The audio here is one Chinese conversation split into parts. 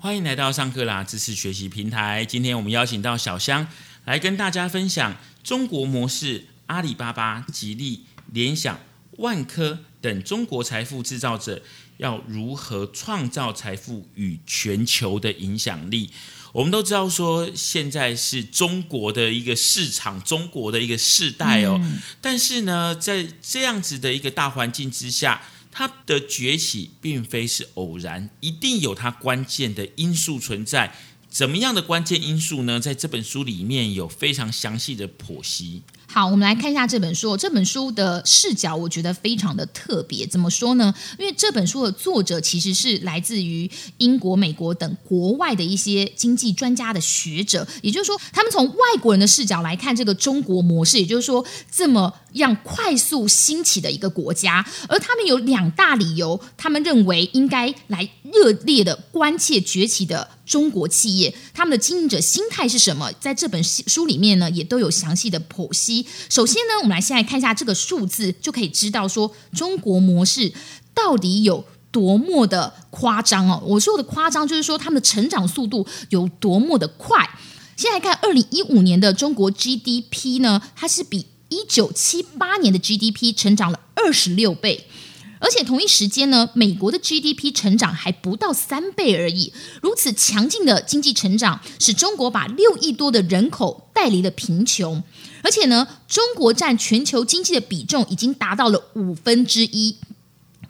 欢迎来到上课啦知识学习平台。今天我们邀请到小香来跟大家分享中国模式，阿里巴巴、吉利、联想、万科等中国财富制造者要如何创造财富与全球的影响力。我们都知道说，现在是中国的一个市场，中国的一个世代哦。但是呢，在这样子的一个大环境之下，它的崛起并非是偶然，一定有它关键的因素存在。怎么样的关键因素呢？在这本书里面有非常详细的剖析。好，我们来看一下这本书。这本书的视角，我觉得非常的特别。怎么说呢？因为这本书的作者其实是来自于英国、美国等国外的一些经济专家的学者，也就是说，他们从外国人的视角来看这个中国模式，也就是说，这么样快速兴起的一个国家，而他们有两大理由，他们认为应该来热烈的关切崛起的中国企业，他们的经营者心态是什么？在这本书里面呢，也都有详细的剖析。首先呢，我们来先来看一下这个数字，就可以知道说中国模式到底有多么的夸张哦。我说的夸张，就是说他们的成长速度有多么的快。先来看二零一五年的中国 GDP 呢，它是比一九七八年的 GDP 成长了二十六倍。而且同一时间呢，美国的 GDP 成长还不到三倍而已。如此强劲的经济成长，使中国把六亿多的人口带离了贫穷。而且呢，中国占全球经济的比重已经达到了五分之一。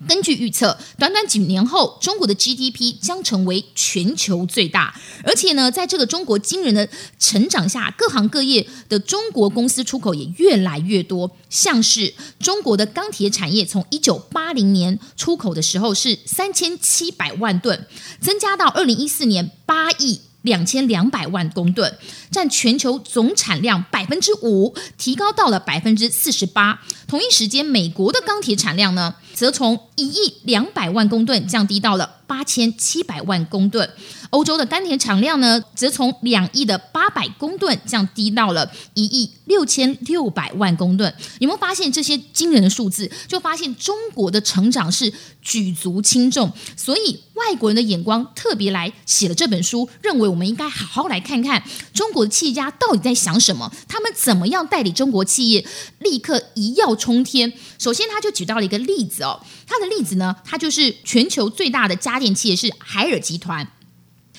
根据预测，短短几年后，中国的 GDP 将成为全球最大。而且呢，在这个中国惊人的成长下，各行各业的中国公司出口也越来越多。像是中国的钢铁产业，从一九八零年出口的时候是三千七百万吨，增加到二零一四年八亿。两千两百万公吨，占全球总产量百分之五，提高到了百分之四十八。同一时间，美国的钢铁产量呢，则从一亿两百万公吨降低到了八千七百万公吨。欧洲的钢铁产量呢，则从两亿的八百公吨降低到了一亿六千六百万公吨。有没有发现这些惊人的数字？就发现中国的成长是举足轻重，所以外国人的眼光特别来写了这本书，认为我们应该好好来看看中国的企业家到底在想什么，他们怎么样代理中国企业立刻一跃冲天。首先，他就举到了一个例子哦，他的例子呢，他就是全球最大的家电企业是海尔集团。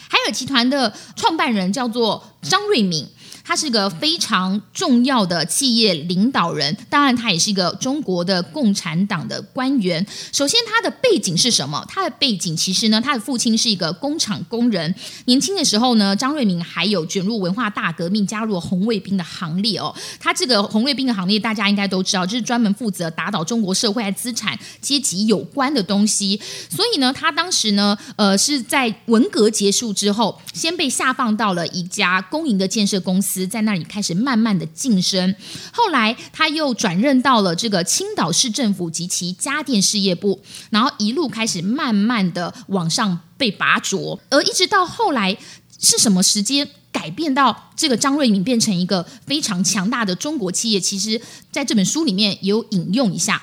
海尔集团的创办人叫做张瑞敏。他是个非常重要的企业领导人，当然他也是一个中国的共产党的官员。首先，他的背景是什么？他的背景其实呢，他的父亲是一个工厂工人。年轻的时候呢，张瑞敏还有卷入文化大革命，加入了红卫兵的行列哦。他这个红卫兵的行列，大家应该都知道，就是专门负责打倒中国社会资产阶级有关的东西。所以呢，他当时呢，呃，是在文革结束之后，先被下放到了一家公营的建设公司。在那里开始慢慢的晋升，后来他又转任到了这个青岛市政府及其家电事业部，然后一路开始慢慢的往上被拔擢，而一直到后来是什么时间改变到这个张瑞敏变成一个非常强大的中国企业？其实在这本书里面也有引用一下。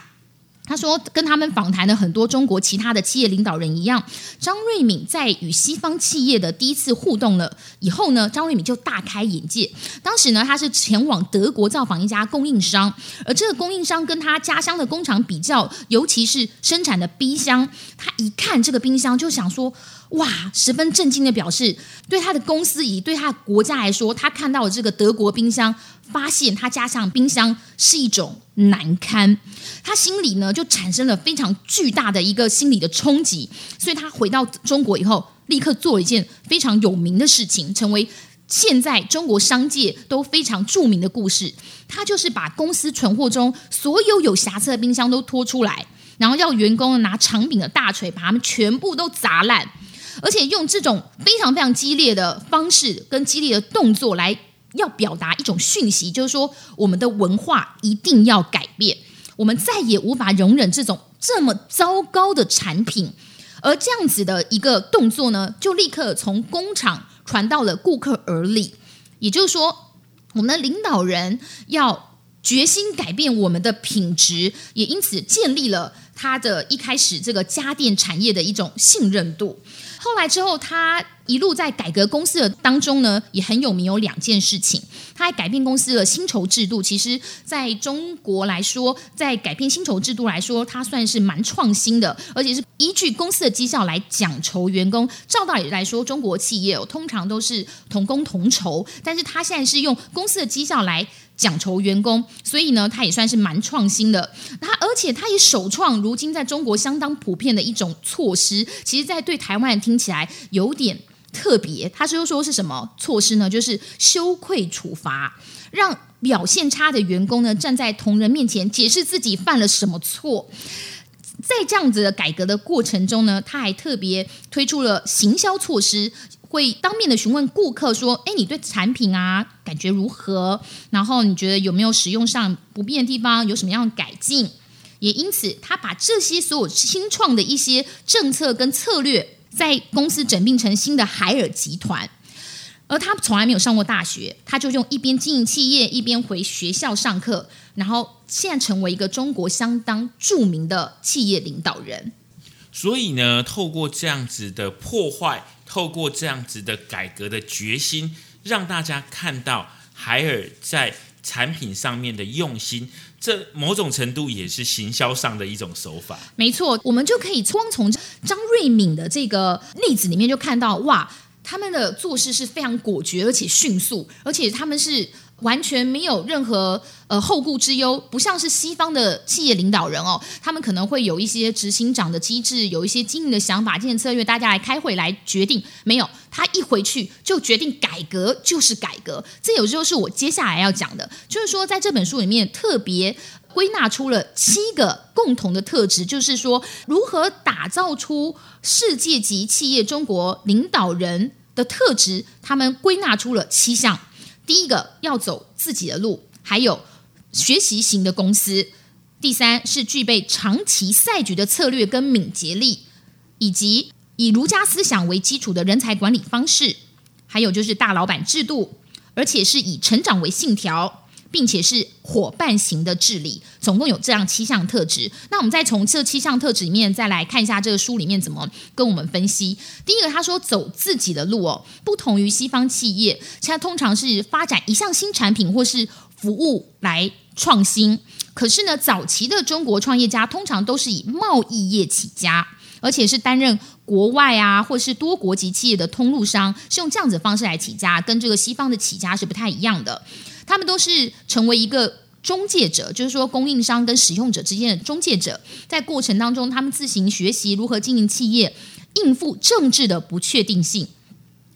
他说，跟他们访谈的很多中国其他的企业领导人一样，张瑞敏在与西方企业的第一次互动了以后呢，张瑞敏就大开眼界。当时呢，他是前往德国造访一家供应商，而这个供应商跟他家乡的工厂比较，尤其是生产的冰箱，他一看这个冰箱就想说。哇，十分震惊的表示，对他的公司以对他的国家来说，他看到了这个德国冰箱，发现他家乡冰箱是一种难堪，他心里呢就产生了非常巨大的一个心理的冲击，所以他回到中国以后，立刻做了一件非常有名的事情，成为现在中国商界都非常著名的故事。他就是把公司存货中所有有瑕疵的冰箱都拖出来，然后要员工拿长柄的大锤把它们全部都砸烂。而且用这种非常非常激烈的方式跟激烈的动作来要表达一种讯息，就是说我们的文化一定要改变，我们再也无法容忍这种这么糟糕的产品。而这样子的一个动作呢，就立刻从工厂传到了顾客耳里。也就是说，我们的领导人要决心改变我们的品质，也因此建立了他的一开始这个家电产业的一种信任度。后来之后，他一路在改革公司的当中呢，也很有名，有两件事情。他还改变公司的薪酬制度，其实在中国来说，在改变薪酬制度来说，他算是蛮创新的，而且是依据公司的绩效来奖酬员工。照道理来说，中国企业通常都是同工同酬，但是他现在是用公司的绩效来奖酬员工，所以呢，他也算是蛮创新的。他而且他也首创如今在中国相当普遍的一种措施，其实，在对台湾的听起来有点。特别，他说说是什么措施呢？就是羞愧处罚，让表现差的员工呢站在同仁面前解释自己犯了什么错。在这样子的改革的过程中呢，他还特别推出了行销措施，会当面的询问顾客说：“哎，你对产品啊感觉如何？然后你觉得有没有使用上不便的地方？有什么样的改进？”也因此，他把这些所有新创的一些政策跟策略。在公司整并成新的海尔集团，而他从来没有上过大学，他就用一边经营企业，一边回学校上课，然后现在成为一个中国相当著名的企业领导人。所以呢，透过这样子的破坏，透过这样子的改革的决心，让大家看到海尔在产品上面的用心。这某种程度也是行销上的一种手法。没错，我们就可以光从张瑞敏的这个例子里面就看到，哇，他们的做事是非常果决，而且迅速，而且他们是。完全没有任何呃后顾之忧，不像是西方的企业领导人哦，他们可能会有一些执行长的机制，有一些经营的想法、经营策略，大家来开会来决定。没有，他一回去就决定改革就是改革。这有时候是我接下来要讲的，就是说在这本书里面特别归纳出了七个共同的特质，就是说如何打造出世界级企业中国领导人的特质，他们归纳出了七项。第一个要走自己的路，还有学习型的公司。第三是具备长期赛局的策略跟敏捷力，以及以儒家思想为基础的人才管理方式。还有就是大老板制度，而且是以成长为信条。并且是伙伴型的治理，总共有这样七项特质。那我们再从这七项特质里面再来看一下这个书里面怎么跟我们分析。第一个，他说走自己的路哦，不同于西方企业，现在通常是发展一项新产品或是服务来创新。可是呢，早期的中国创业家通常都是以贸易业起家，而且是担任国外啊或是多国籍企业的通路商，是用这样子的方式来起家，跟这个西方的起家是不太一样的。他们都是成为一个中介者，就是说供应商跟使用者之间的中介者，在过程当中，他们自行学习如何经营企业，应付政治的不确定性。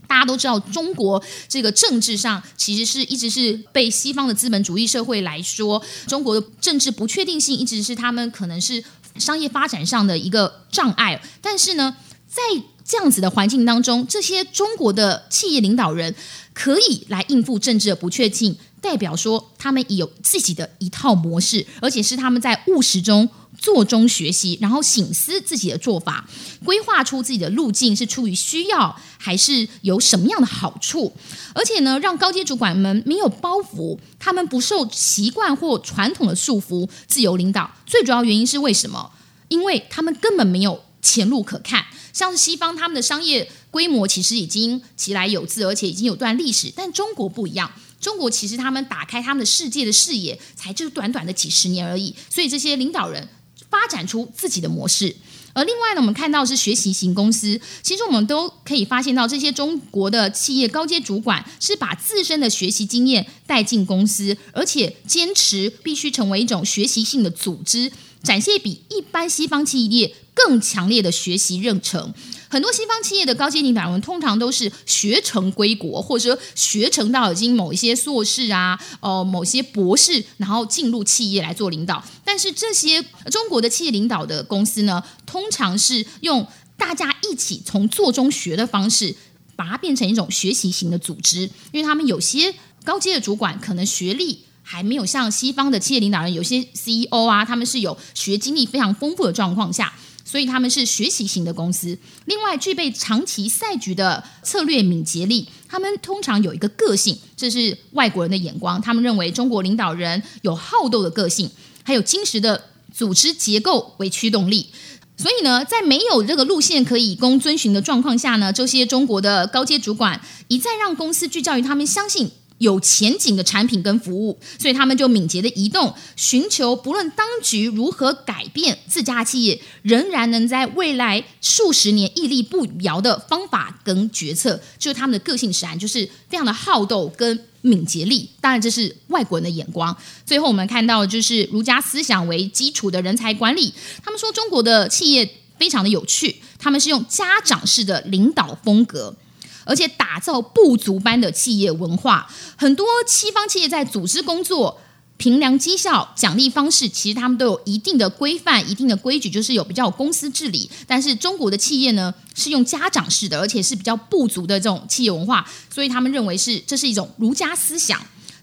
大家都知道，中国这个政治上其实是一直是被西方的资本主义社会来说，中国的政治不确定性一直是他们可能是商业发展上的一个障碍。但是呢，在这样子的环境当中，这些中国的企业领导人可以来应付政治的不确定性。代表说，他们有自己的一套模式，而且是他们在务实中做中学习，然后醒思自己的做法，规划出自己的路径是出于需要，还是有什么样的好处？而且呢，让高阶主管们没有包袱，他们不受习惯或传统的束缚，自由领导。最主要原因是为什么？因为他们根本没有前路可看。像是西方，他们的商业规模其实已经其来有自，而且已经有段历史，但中国不一样。中国其实他们打开他们的世界的视野，才就是短短的几十年而已。所以这些领导人发展出自己的模式。而另外呢，我们看到是学习型公司，其实我们都可以发现到，这些中国的企业高阶主管是把自身的学习经验带进公司，而且坚持必须成为一种学习性的组织，展现比一般西方企业更强烈的学习认程。很多西方企业的高阶领导人通常都是学成归国，或者说学成到已经某一些硕士啊，呃，某些博士，然后进入企业来做领导。但是这些中国的企业领导的公司呢，通常是用大家一起从做中学的方式，把它变成一种学习型的组织。因为他们有些高阶的主管可能学历还没有像西方的企业领导人，有些 CEO 啊，他们是有学经历非常丰富的状况下。所以他们是学习型的公司，另外具备长期赛局的策略敏捷力。他们通常有一个个性，这是外国人的眼光。他们认为中国领导人有好斗的个性，还有坚实的组织结构为驱动力。所以呢，在没有这个路线可以供遵循的状况下呢，这些中国的高阶主管一再让公司聚焦于他们相信。有前景的产品跟服务，所以他们就敏捷的移动，寻求不论当局如何改变，自家企业仍然能在未来数十年屹立不摇的方法跟决策，就是他们的个性使然，就是非常的好斗跟敏捷力。当然，这是外国人的眼光。最后，我们看到就是儒家思想为基础的人才管理。他们说中国的企业非常的有趣，他们是用家长式的领导风格。而且打造部族般的企业文化，很多西方企业在组织工作、评量绩效、奖励方式，其实他们都有一定的规范、一定的规矩，就是有比较有公司治理。但是中国的企业呢，是用家长式的，而且是比较部族的这种企业文化，所以他们认为是这是一种儒家思想。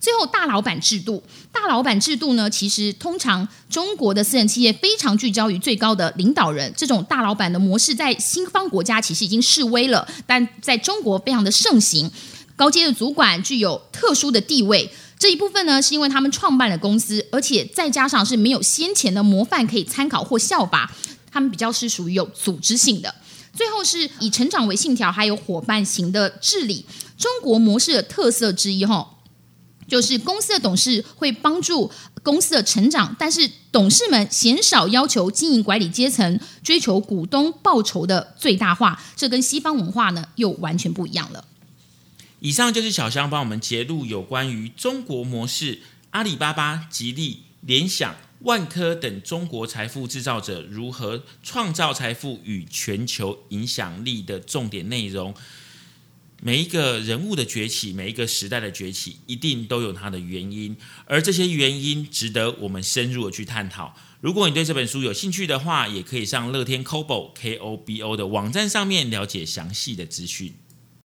最后，大老板制度。大老板制度呢，其实通常中国的私人企业非常聚焦于最高的领导人。这种大老板的模式在西方国家其实已经示威了，但在中国非常的盛行。高阶的主管具有特殊的地位，这一部分呢，是因为他们创办了公司，而且再加上是没有先前的模范可以参考或效法，他们比较是属于有组织性的。最后是以成长为信条，还有伙伴型的治理。中国模式的特色之一，哈。就是公司的董事会帮助公司的成长，但是董事们鲜少要求经营管理阶层追求股东报酬的最大化，这跟西方文化呢又完全不一样了。以上就是小香帮我们揭露有关于中国模式，阿里巴巴、吉利、联想、万科等中国财富制造者如何创造财富与全球影响力的重点内容。每一个人物的崛起，每一个时代的崛起，一定都有它的原因，而这些原因值得我们深入的去探讨。如果你对这本书有兴趣的话，也可以上乐天 Kobo K O B O 的网站上面了解详细的资讯。